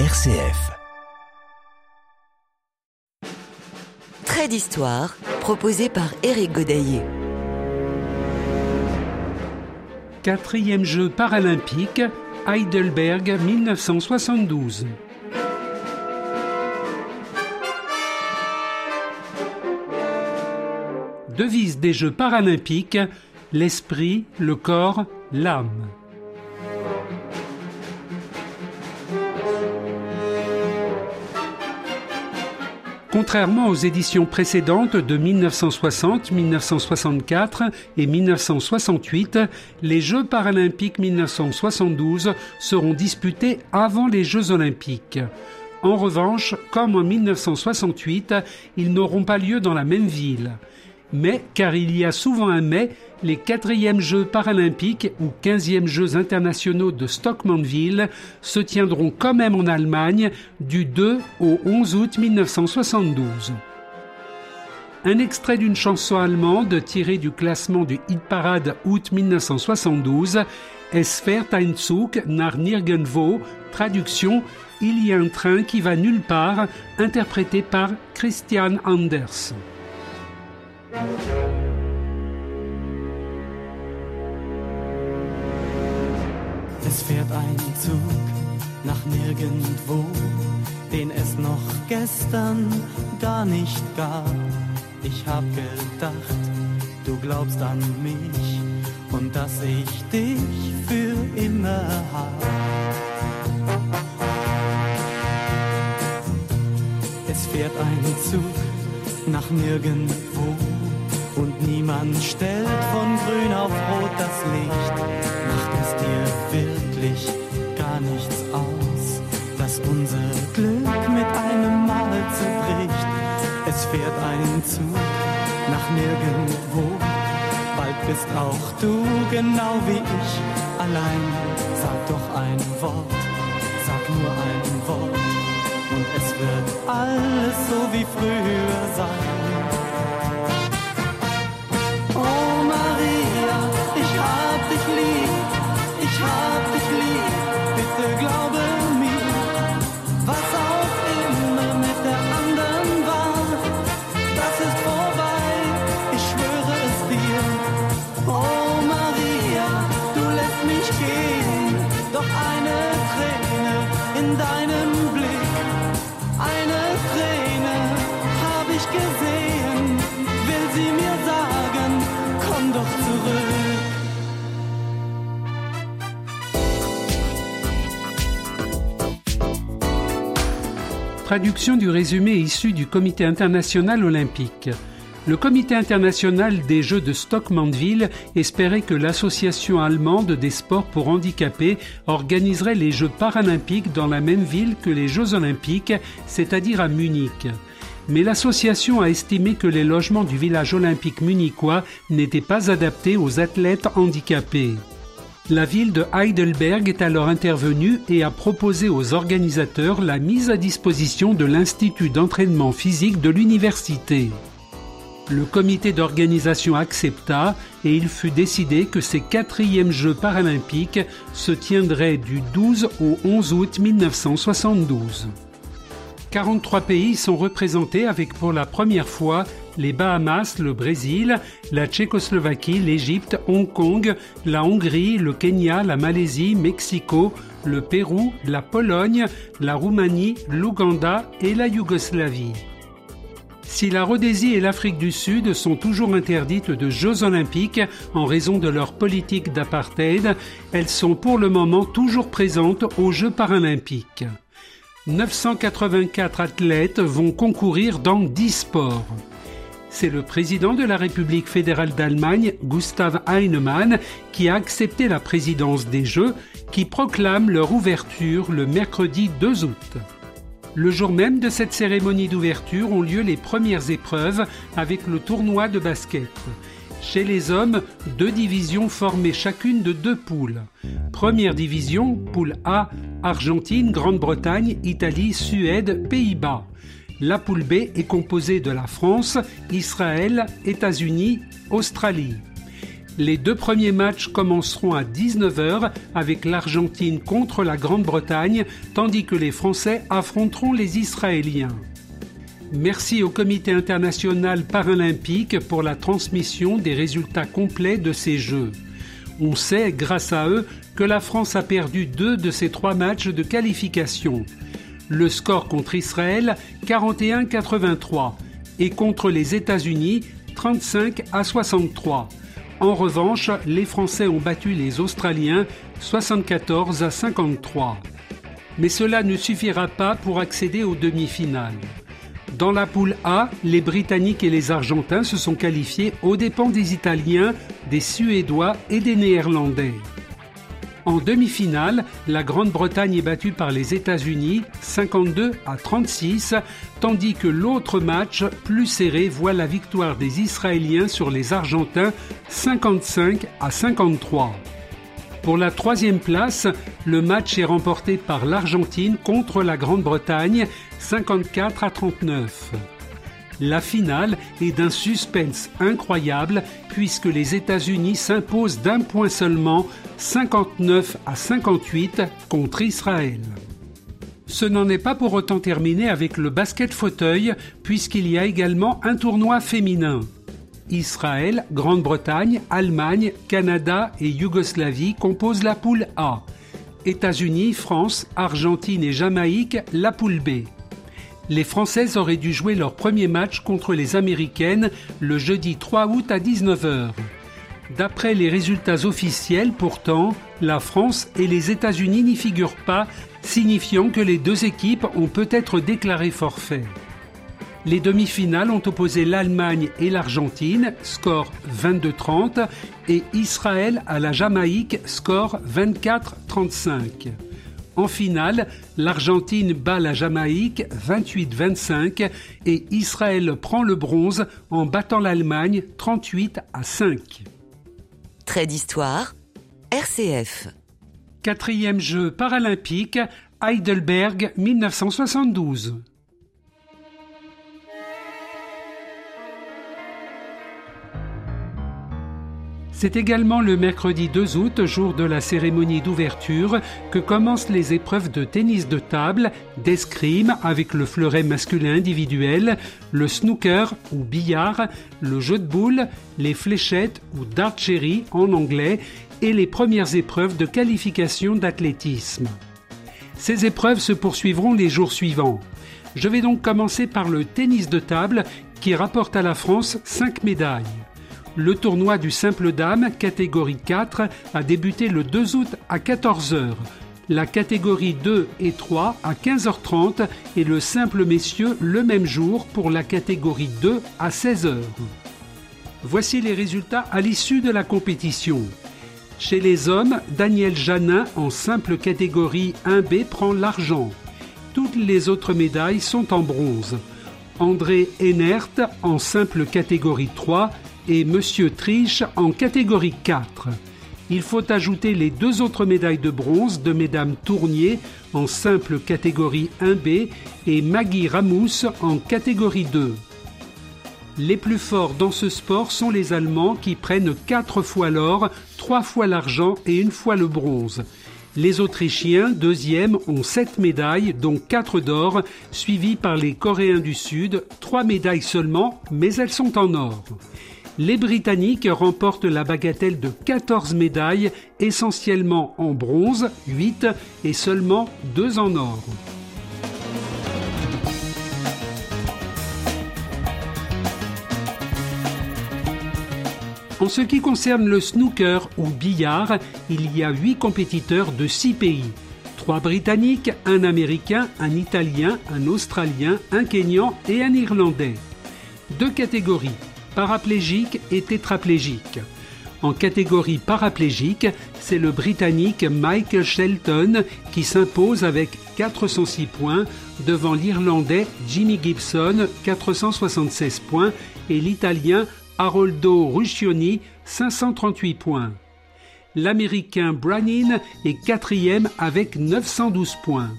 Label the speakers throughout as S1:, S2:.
S1: RCF.
S2: Trait d'histoire proposé par Éric Godaillé.
S3: Quatrième jeu paralympique, Heidelberg 1972. Devise des Jeux paralympiques, l'esprit, le corps, l'âme. Contrairement aux éditions précédentes de 1960, 1964 et 1968, les Jeux paralympiques 1972 seront disputés avant les Jeux olympiques. En revanche, comme en 1968, ils n'auront pas lieu dans la même ville mais car il y a souvent un mai, les quatrièmes Jeux paralympiques ou quinzièmes Jeux internationaux de Stockmanville se tiendront quand même en Allemagne du 2 au 11 août 1972. Un extrait d'une chanson allemande tirée du classement du hit parade août 1972, Es fährt ein Zug nach nirgendwo, traduction Il y a un train qui va nulle part, interprété par Christian Anders.
S4: Es fährt ein Zug nach nirgendwo, den es noch gestern gar nicht gab. Ich hab gedacht, du glaubst an mich und dass ich dich für immer hab. Es fährt ein Zug nach nirgendwo und niemand stellt von grün auf rot das Licht. Macht es dir wirklich gar nichts aus, dass unser Glück mit einem Mal zerbricht. Es fährt ein Zug nach nirgendwo. Bald bist auch du genau wie ich allein. Sag doch ein Wort, sag nur ein Wort. Und es wird alles so wie früher sein. Oh Maria, ich hab dich lieb, ich hab dich lieb.
S3: Traduction du résumé issu du Comité international olympique. Le Comité international des Jeux de Stockmanville espérait que l'Association allemande des sports pour handicapés organiserait les Jeux paralympiques dans la même ville que les Jeux olympiques, c'est-à-dire à Munich. Mais l'association a estimé que les logements du village olympique munichois n'étaient pas adaptés aux athlètes handicapés. La ville de Heidelberg est alors intervenue et a proposé aux organisateurs la mise à disposition de l'Institut d'entraînement physique de l'université. Le comité d'organisation accepta et il fut décidé que ces quatrièmes Jeux paralympiques se tiendraient du 12 au 11 août 1972. 43 pays sont représentés avec pour la première fois les Bahamas, le Brésil, la Tchécoslovaquie, l'Égypte, Hong Kong, la Hongrie, le Kenya, la Malaisie, Mexico, le Pérou, la Pologne, la Roumanie, l'Ouganda et la Yougoslavie. Si la Rhodésie et l'Afrique du Sud sont toujours interdites de Jeux olympiques en raison de leur politique d'apartheid, elles sont pour le moment toujours présentes aux Jeux paralympiques. 984 athlètes vont concourir dans 10 sports. C'est le président de la République fédérale d'Allemagne, Gustav Heinemann, qui a accepté la présidence des Jeux, qui proclame leur ouverture le mercredi 2 août. Le jour même de cette cérémonie d'ouverture ont lieu les premières épreuves avec le tournoi de basket. Chez les hommes, deux divisions formées chacune de deux poules. Première division, poule A, Argentine, Grande-Bretagne, Italie, Suède, Pays-Bas. La poule B est composée de la France, Israël, États-Unis, Australie. Les deux premiers matchs commenceront à 19h avec l'Argentine contre la Grande-Bretagne, tandis que les Français affronteront les Israéliens. Merci au Comité international paralympique pour la transmission des résultats complets de ces Jeux. On sait, grâce à eux, que la France a perdu deux de ses trois matchs de qualification. Le score contre Israël, 41-83, et contre les États-Unis, 35 à 63. En revanche, les Français ont battu les Australiens 74 à 53. Mais cela ne suffira pas pour accéder aux demi-finales. Dans la poule A, les Britanniques et les Argentins se sont qualifiés aux dépens des Italiens, des Suédois et des Néerlandais. En demi-finale, la Grande-Bretagne est battue par les États-Unis 52 à 36, tandis que l'autre match, plus serré, voit la victoire des Israéliens sur les Argentins 55 à 53. Pour la troisième place, le match est remporté par l'Argentine contre la Grande-Bretagne 54 à 39. La finale est d'un suspense incroyable puisque les États-Unis s'imposent d'un point seulement 59 à 58 contre Israël. Ce n'en est pas pour autant terminé avec le basket fauteuil puisqu'il y a également un tournoi féminin. Israël, Grande-Bretagne, Allemagne, Canada et Yougoslavie composent la poule A. États-Unis, France, Argentine et Jamaïque la poule B. Les Françaises auraient dû jouer leur premier match contre les Américaines le jeudi 3 août à 19h. D'après les résultats officiels, pourtant, la France et les États-Unis n'y figurent pas, signifiant que les deux équipes ont peut-être déclaré forfait. Les demi-finales ont opposé l'Allemagne et l'Argentine, score 22-30, et Israël à la Jamaïque, score 24-35. En finale, l'Argentine bat la Jamaïque 28-25 et Israël prend le bronze en battant l'Allemagne 38 à 5.
S2: Trait d'histoire, RCF.
S3: Quatrième jeu paralympique, Heidelberg 1972. C'est également le mercredi 2 août, jour de la cérémonie d'ouverture, que commencent les épreuves de tennis de table, d'escrime avec le fleuret masculin individuel, le snooker ou billard, le jeu de boules, les fléchettes ou d'archery en anglais et les premières épreuves de qualification d'athlétisme. Ces épreuves se poursuivront les jours suivants. Je vais donc commencer par le tennis de table qui rapporte à la France 5 médailles. Le tournoi du simple dame, catégorie 4, a débuté le 2 août à 14h. La catégorie 2 et 3 à 15h30 et le simple messieurs le même jour pour la catégorie 2 à 16h. Voici les résultats à l'issue de la compétition. Chez les hommes, Daniel Janin en simple catégorie 1B prend l'argent. Toutes les autres médailles sont en bronze. André Enert en simple catégorie 3 et Monsieur Triche en catégorie 4. Il faut ajouter les deux autres médailles de bronze de Mesdames Tournier en simple catégorie 1B et Maggie Ramous en catégorie 2. Les plus forts dans ce sport sont les Allemands qui prennent 4 fois l'or, 3 fois l'argent et une fois le bronze. Les Autrichiens, deuxième, ont 7 médailles, dont 4 d'or, suivis par les Coréens du Sud, 3 médailles seulement, mais elles sont en or les Britanniques remportent la bagatelle de 14 médailles, essentiellement en bronze, 8 et seulement 2 en or. En ce qui concerne le snooker ou billard, il y a 8 compétiteurs de 6 pays. 3 Britanniques, un Américain, un Italien, un Australien, un Kenyan et un Irlandais. Deux catégories, paraplégique et tétraplégique. En catégorie paraplégique, c'est le Britannique Michael Shelton qui s'impose avec 406 points devant l'Irlandais Jimmy Gibson 476 points et l'Italien Haroldo Ruscioni 538 points. L'Américain Brannin est quatrième avec 912 points.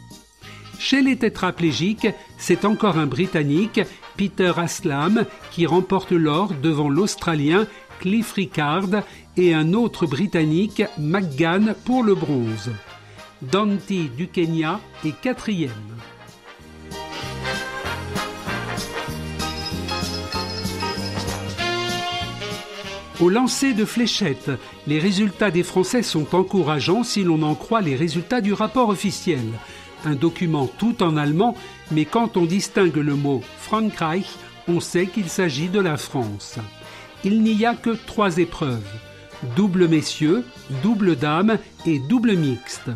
S3: Chez les tétraplégiques, c'est encore un Britannique Peter Aslam qui remporte l'or devant l'Australien Cliff Ricard et un autre Britannique, McGann, pour le bronze. Dante du Kenya est quatrième. Au lancer de fléchettes, les résultats des Français sont encourageants si l'on en croit les résultats du rapport officiel. Un document tout en allemand, mais quand on distingue le mot Frankreich, on sait qu'il s'agit de la France. Il n'y a que trois épreuves double messieurs, double dames et double mixte.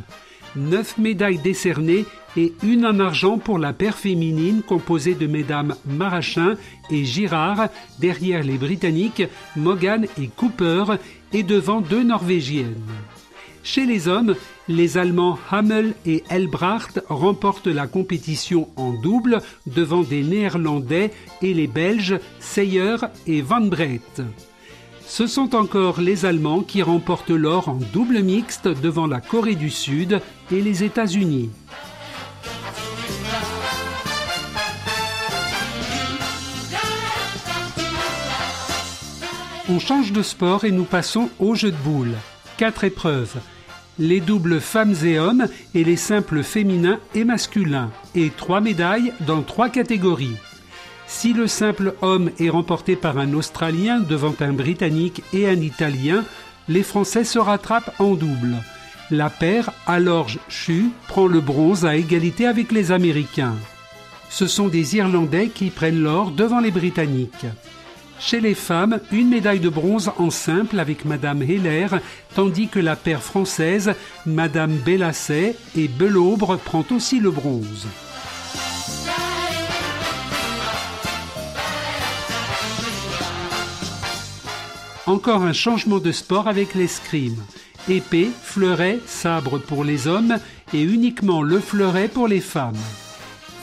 S3: Neuf médailles décernées et une en argent pour la paire féminine composée de mesdames Marachin et Girard, derrière les Britanniques Morgan et Cooper et devant deux Norvégiennes. Chez les hommes, les Allemands Hamel et Elbracht remportent la compétition en double devant des Néerlandais et les Belges Seyer et Van Brett. Ce sont encore les Allemands qui remportent l'or en double mixte devant la Corée du Sud et les États-Unis. On change de sport et nous passons au jeu de boules. Quatre épreuves. Les doubles femmes et hommes et les simples féminins et masculins. Et trois médailles dans trois catégories. Si le simple homme est remporté par un Australien devant un Britannique et un Italien, les Français se rattrapent en double. La paire Alorge Chu prend le bronze à égalité avec les Américains. Ce sont des Irlandais qui prennent l'or devant les Britanniques. Chez les femmes, une médaille de bronze en simple avec Madame Heller, tandis que la paire française, Madame Bellasset et Belaubre prend aussi le bronze. Encore un changement de sport avec l'escrime. Épée, fleuret, sabre pour les hommes et uniquement le fleuret pour les femmes.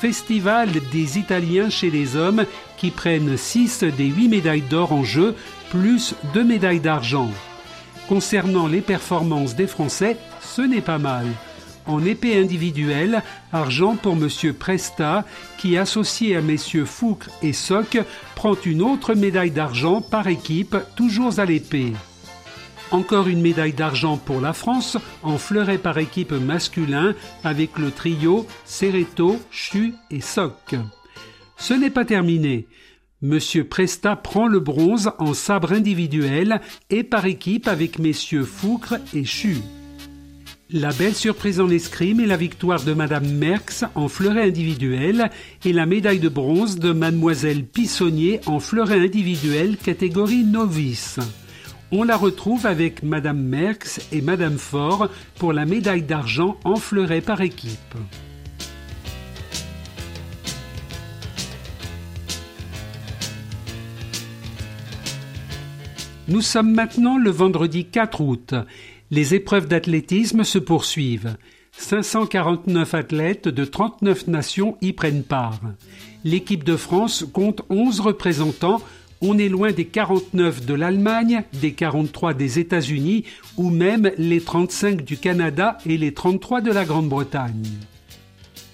S3: Festival des Italiens chez les hommes qui prennent 6 des 8 médailles d'or en jeu, plus 2 médailles d'argent. Concernant les performances des Français, ce n'est pas mal. En épée individuelle, argent pour M. Presta, qui associé à messieurs Foucre et Soc, prend une autre médaille d'argent par équipe, toujours à l'épée. Encore une médaille d'argent pour la France en fleuret par équipe masculin avec le trio Cereto, Chu et Soc. Ce n'est pas terminé. Monsieur Presta prend le bronze en sabre individuel et par équipe avec messieurs Foucre et Chu. La belle surprise en escrime est la victoire de Madame Merx en fleuret individuel et la médaille de bronze de Mademoiselle Pissonnier en fleuret individuel catégorie novice. On la retrouve avec Madame Merx et Madame Faure pour la médaille d'argent en fleuret par équipe. Nous sommes maintenant le vendredi 4 août. Les épreuves d'athlétisme se poursuivent. 549 athlètes de 39 nations y prennent part. L'équipe de France compte 11 représentants on est loin des 49 de l'Allemagne, des 43 des États-Unis ou même les 35 du Canada et les 33 de la Grande-Bretagne.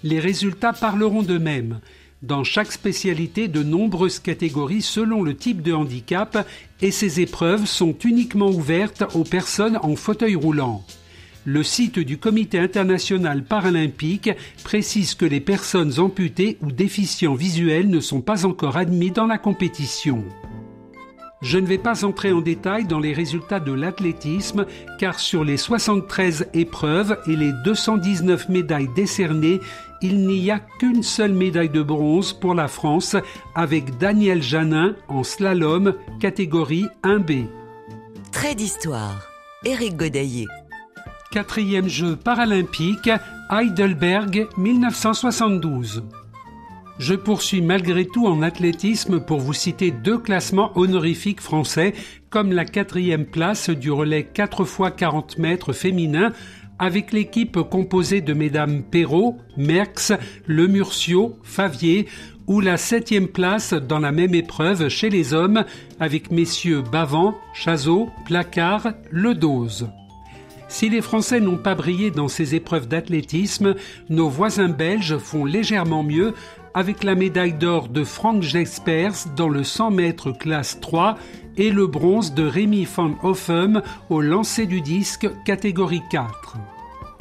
S3: Les résultats parleront d'eux-mêmes. Dans chaque spécialité, de nombreuses catégories selon le type de handicap et ces épreuves sont uniquement ouvertes aux personnes en fauteuil roulant. Le site du Comité international paralympique précise que les personnes amputées ou déficients visuels ne sont pas encore admis dans la compétition. Je ne vais pas entrer en détail dans les résultats de l'athlétisme car sur les 73 épreuves et les 219 médailles décernées, il n'y a qu'une seule médaille de bronze pour la France avec Daniel Janin en slalom catégorie 1B.
S2: Trait d'histoire. Éric Godaillé.
S3: Quatrième jeu paralympique, Heidelberg 1972. Je poursuis malgré tout en athlétisme pour vous citer deux classements honorifiques français, comme la quatrième place du relais 4 x 40 mètres féminin, avec l'équipe composée de mesdames Perrault, Merckx, Lemurcio, Favier, ou la septième place dans la même épreuve chez les hommes, avec messieurs Bavant, Chazot, Placard, Ledose. Si les Français n'ont pas brillé dans ces épreuves d'athlétisme, nos voisins belges font légèrement mieux avec la médaille d'or de Frank Jespers dans le 100 mètres classe 3 et le bronze de Rémi van Hoffem au lancer du disque catégorie 4.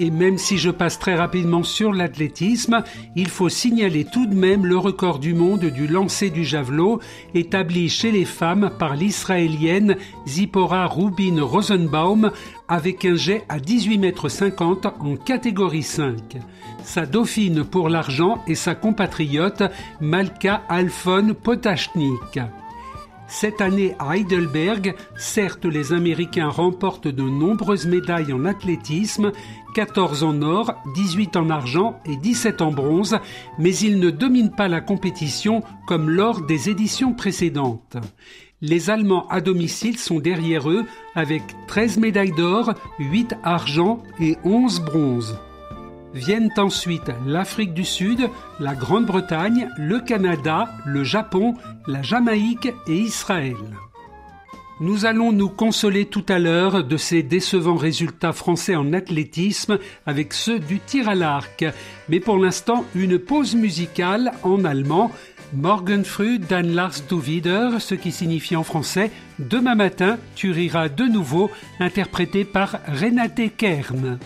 S3: Et même si je passe très rapidement sur l'athlétisme, il faut signaler tout de même le record du monde du lancer du javelot établi chez les femmes par l'israélienne Zipporah Rubin Rosenbaum avec un jet à 18 mètres 50 en catégorie 5. Sa dauphine pour l'argent est sa compatriote Malka Alphon Potachnik. Cette année à Heidelberg, certes les Américains remportent de nombreuses médailles en athlétisme, 14 en or, 18 en argent et 17 en bronze, mais ils ne dominent pas la compétition comme lors des éditions précédentes. Les Allemands à domicile sont derrière eux avec 13 médailles d'or, 8 argent et 11 bronzes. Viennent ensuite l'Afrique du Sud, la Grande-Bretagne, le Canada, le Japon, la Jamaïque et Israël. Nous allons nous consoler tout à l'heure de ces décevants résultats français en athlétisme avec ceux du tir à l'arc. Mais pour l'instant, une pause musicale en allemand. Morgenfrüh dann Lars du wieder, ce qui signifie en français Demain matin, tu riras de nouveau, interprété par Renate Kern.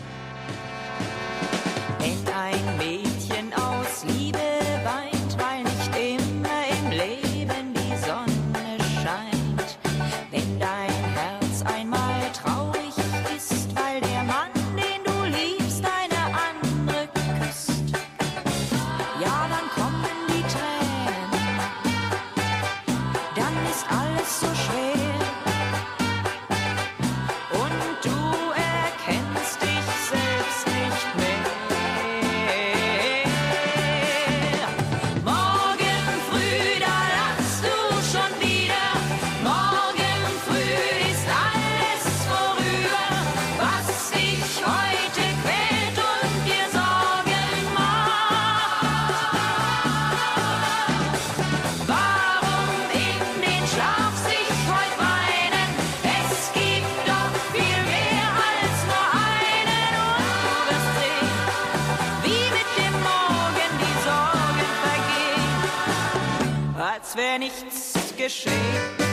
S3: Als wäre nichts geschehen.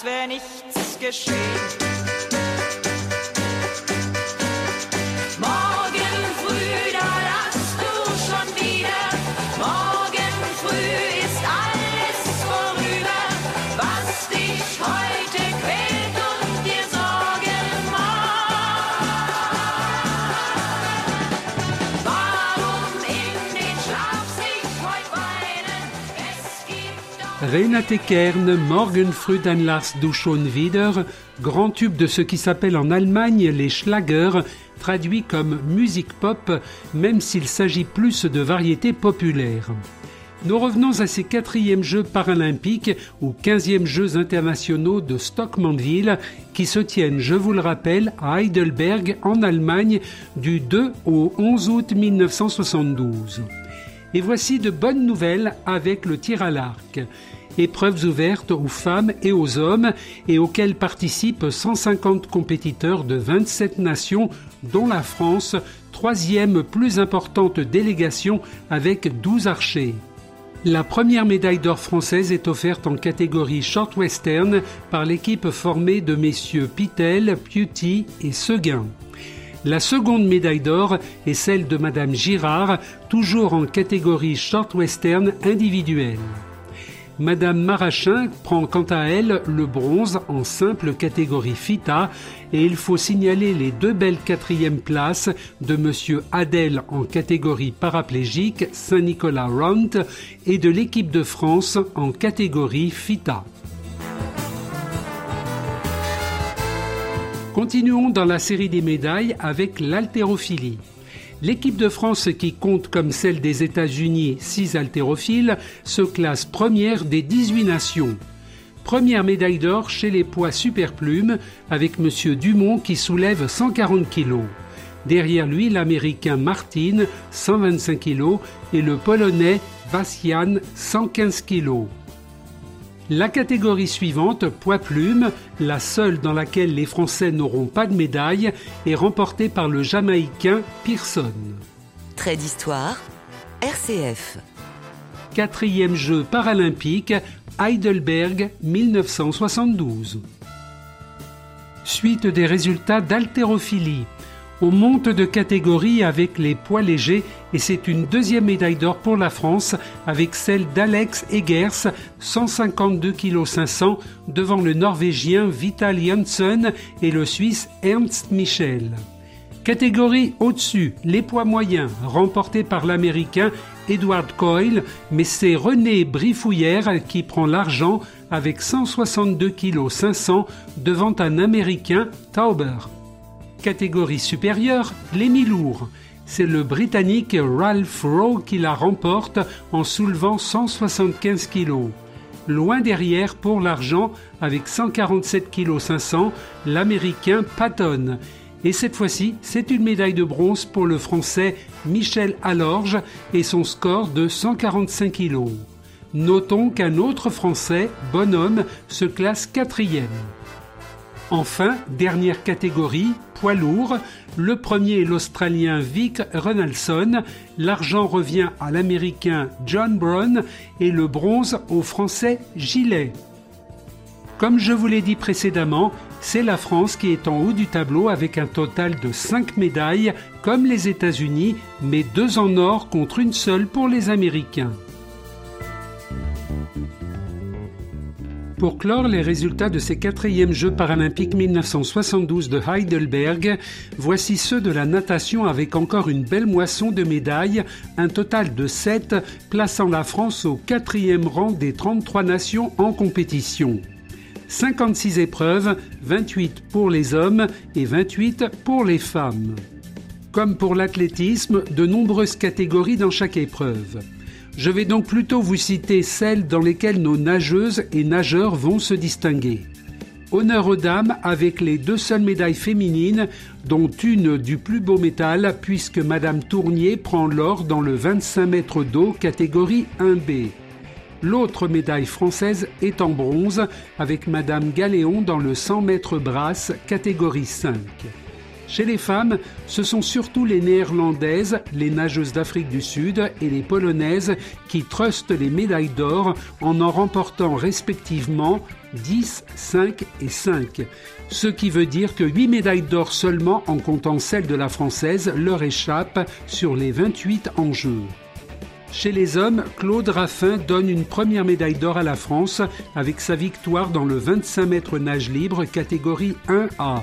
S1: als wäre nichts geschehen.
S3: Renate Kern, Morgenfrüh an Lars du schon wieder, grand tube de ce qui s'appelle en Allemagne les Schlager, traduit comme musique pop, même s'il s'agit plus de variétés populaires. Nous revenons à ces quatrièmes Jeux paralympiques ou quinzièmes Jeux internationaux de Stockmanville qui se tiennent, je vous le rappelle, à Heidelberg en Allemagne du 2 au 11 août 1972. Et voici de bonnes nouvelles avec le tir à l'arc. Épreuves ouvertes aux femmes et aux hommes et auxquelles participent 150 compétiteurs de 27 nations, dont la France, troisième plus importante délégation avec 12 archers. La première médaille d'or française est offerte en catégorie short western par l'équipe formée de messieurs Pitel, Piuti et Seguin. La seconde médaille d'or est celle de madame Girard, toujours en catégorie short western individuelle. Madame Marachin prend quant à elle le bronze en simple catégorie FITA et il faut signaler les deux belles quatrièmes places de Monsieur Adel en catégorie paraplégique Saint-Nicolas Runt et de l'équipe de France en catégorie FITA. Continuons dans la série des médailles avec l'haltérophilie. L'équipe de France, qui compte comme celle des États-Unis six haltérophiles, se classe première des 18 nations. Première médaille d'or chez les poids superplumes avec M. Dumont qui soulève 140 kg. Derrière lui, l'Américain Martin, 125 kg, et le Polonais Vassian, 115 kg. La catégorie suivante, poids plume, la seule dans laquelle les Français n'auront pas de médaille, est remportée par le Jamaïcain Pearson.
S2: Trait d'histoire, RCF.
S3: Quatrième jeu paralympique, Heidelberg 1972. Suite des résultats d'haltérophilie. On monte de catégorie avec les poids légers et c'est une deuxième médaille d'or pour la France avec celle d'Alex Egers, 152 kg 500 devant le Norvégien Vital Janssen et le Suisse Ernst Michel. Catégorie au-dessus, les poids moyens, remportés par l'Américain Edward Coyle, mais c'est René Brifouillère qui prend l'argent avec 162 kg 500 devant un Américain Tauber. Catégorie supérieure, les mi-lourds. C'est le Britannique Ralph Rowe qui la remporte en soulevant 175 kg. Loin derrière pour l'argent avec 147 kg 500, l'Américain Patton. Et cette fois-ci, c'est une médaille de bronze pour le Français Michel Allorge et son score de 145 kg. Notons qu'un autre Français, Bonhomme, se classe quatrième. Enfin, dernière catégorie, poids lourd. Le premier est l'Australien Vic Ronaldson. L'argent revient à l'Américain John Brown et le bronze au Français Gillet. Comme je vous l'ai dit précédemment, c'est la France qui est en haut du tableau avec un total de 5 médailles, comme les États-Unis, mais deux en or contre une seule pour les Américains. Pour clore les résultats de ces quatrièmes Jeux paralympiques 1972 de Heidelberg, voici ceux de la natation avec encore une belle moisson de médailles, un total de 7, plaçant la France au quatrième rang des 33 nations en compétition. 56 épreuves, 28 pour les hommes et 28 pour les femmes. Comme pour l'athlétisme, de nombreuses catégories dans chaque épreuve. Je vais donc plutôt vous citer celles dans lesquelles nos nageuses et nageurs vont se distinguer. Honneur aux dames avec les deux seules médailles féminines, dont une du plus beau métal, puisque Madame Tournier prend l'or dans le 25 mètres d'eau catégorie 1B. L'autre médaille française est en bronze, avec Madame Galéon dans le 100 mètres brasse catégorie 5. Chez les femmes, ce sont surtout les néerlandaises, les nageuses d'Afrique du Sud et les polonaises qui trustent les médailles d'or en en remportant respectivement 10, 5 et 5. Ce qui veut dire que 8 médailles d'or seulement en comptant celle de la française leur échappent sur les 28 en jeu. Chez les hommes, Claude Raffin donne une première médaille d'or à la France avec sa victoire dans le 25 mètres nage libre catégorie 1A.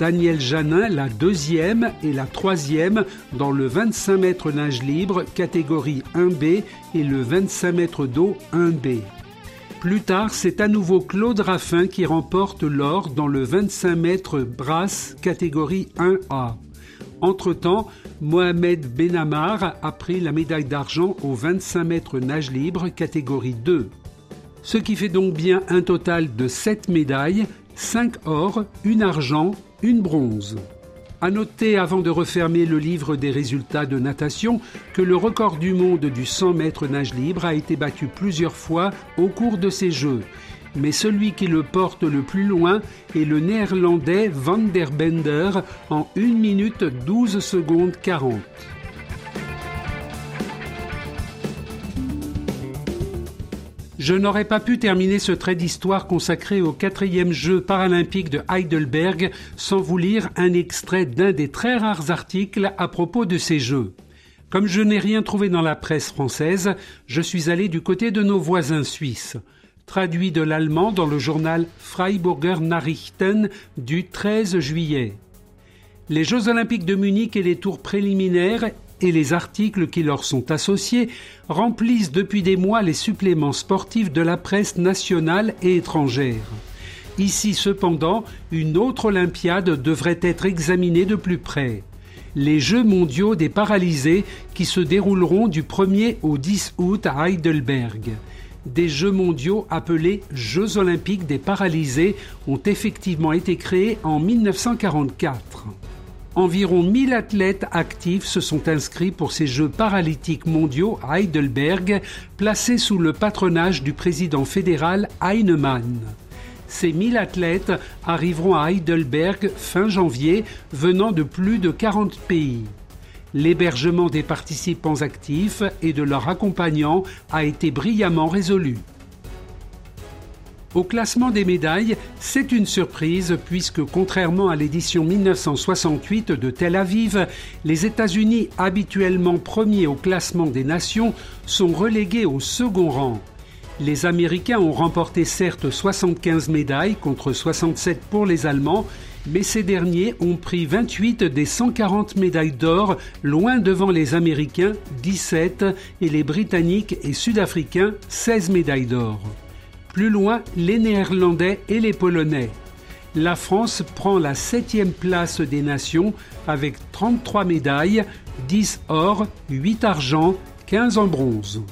S3: Daniel Janin la deuxième et la troisième dans le 25 mètres nage libre catégorie 1B et le 25 mètres d'eau 1B. Plus tard, c'est à nouveau Claude Raffin qui remporte l'or dans le 25 mètres brasse catégorie 1A. Entre-temps, Mohamed Benamar a pris la médaille d'argent au 25 mètres nage libre catégorie 2. Ce qui fait donc bien un total de 7 médailles, 5 or, 1 argent, une bronze. À noter, avant de refermer le livre des résultats de natation, que le record du monde du 100 mètres nage libre a été battu plusieurs fois au cours de ces Jeux. Mais celui qui le porte le plus loin est le néerlandais Van der Bender en 1 minute 12 secondes 40. Je n'aurais pas pu terminer ce trait d'histoire consacré au quatrième jeu paralympique de Heidelberg sans vous lire un extrait d'un des très rares articles à propos de ces jeux. Comme je n'ai rien trouvé dans la presse française, je suis allé du côté de nos voisins suisses. Traduit de l'allemand dans le journal Freiburger Nachrichten du 13 juillet. Les Jeux olympiques de Munich et les tours préliminaires et les articles qui leur sont associés remplissent depuis des mois les suppléments sportifs de la presse nationale et étrangère. Ici cependant, une autre Olympiade devrait être examinée de plus près. Les Jeux mondiaux des paralysés qui se dérouleront du 1er au 10 août à Heidelberg. Des Jeux mondiaux appelés Jeux olympiques des paralysés ont effectivement été créés en 1944. Environ 1000 athlètes actifs se sont inscrits pour ces Jeux paralytiques mondiaux à Heidelberg, placés sous le patronage du président fédéral Heinemann. Ces 1000 athlètes arriveront à Heidelberg fin janvier, venant de plus de 40 pays. L'hébergement des participants actifs et de leurs accompagnants a été brillamment résolu. Au classement des médailles, c'est une surprise puisque contrairement à l'édition 1968 de Tel Aviv, les États-Unis, habituellement premiers au classement des nations, sont relégués au second rang. Les Américains ont remporté certes 75 médailles contre 67 pour les Allemands, mais ces derniers ont pris 28 des 140 médailles d'or, loin devant les Américains 17 et les Britanniques et Sud-Africains 16 médailles d'or. Plus loin, les Néerlandais et les Polonais. La France prend la septième place des nations avec 33 médailles, 10 or, 8 argent, 15 en bronze.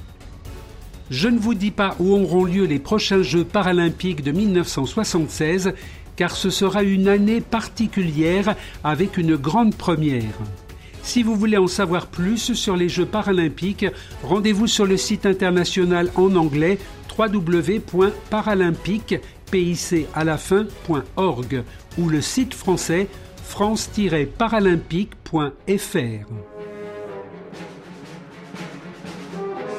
S3: Je ne vous dis pas où auront lieu les prochains Jeux paralympiques de 1976, car ce sera une année particulière avec une grande première. Si vous voulez en savoir plus sur les Jeux paralympiques, rendez-vous sur le site international en anglais www.paralympique.org ou le site français france-paralympique.fr.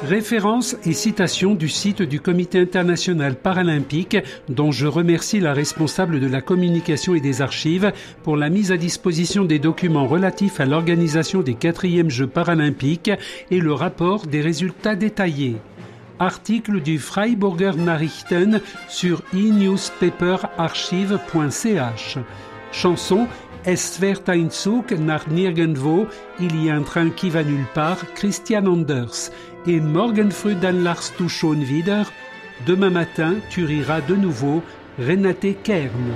S3: Références et citations du site du Comité international paralympique, dont je remercie la responsable de la communication et des archives pour la mise à disposition des documents relatifs à l'organisation des quatrièmes Jeux paralympiques et le rapport des résultats détaillés article du Freiburger Nachrichten sur e-newspaperarchive.ch. Chanson Es wird ein Zug nach nirgendwo, il y a un train qui va nulle part, Christian Anders. Et morgen früh dann lachst du schon wieder, demain matin tu riras de nouveau, Renate Kern.